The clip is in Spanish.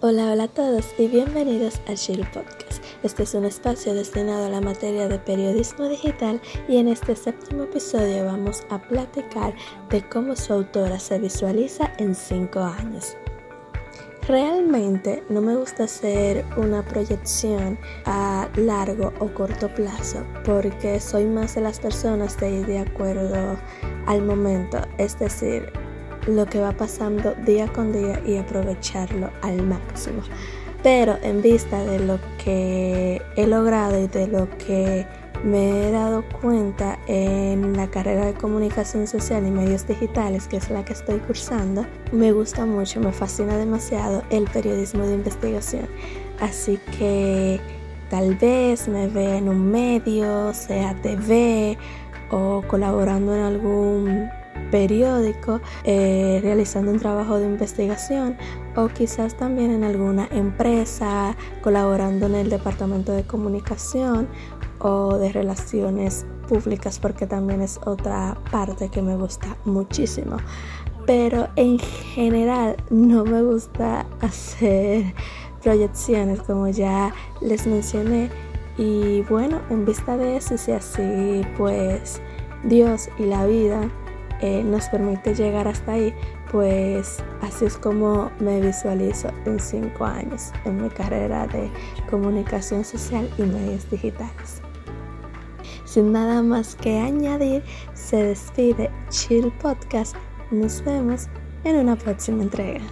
Hola, hola a todos y bienvenidos a Chill Podcast. Este es un espacio destinado a la materia de periodismo digital y en este séptimo episodio vamos a platicar de cómo su autora se visualiza en 5 años. Realmente no me gusta hacer una proyección a largo o corto plazo porque soy más de las personas de ir de acuerdo al momento, es decir, lo que va pasando día con día y aprovecharlo al máximo. Pero en vista de lo que he logrado y de lo que me he dado cuenta en la carrera de comunicación social y medios digitales, que es la que estoy cursando, me gusta mucho, me fascina demasiado el periodismo de investigación. Así que tal vez me ve en un medio, sea TV o colaborando en algún periódico eh, realizando un trabajo de investigación o quizás también en alguna empresa colaborando en el departamento de comunicación o de relaciones públicas porque también es otra parte que me gusta muchísimo. Pero en general no me gusta hacer proyecciones como ya les mencioné. Y bueno en vista de eso si así pues Dios y la vida eh, nos permite llegar hasta ahí, pues así es como me visualizo en cinco años en mi carrera de comunicación social y medios digitales. Sin nada más que añadir, se despide Chill Podcast. Nos vemos en una próxima entrega.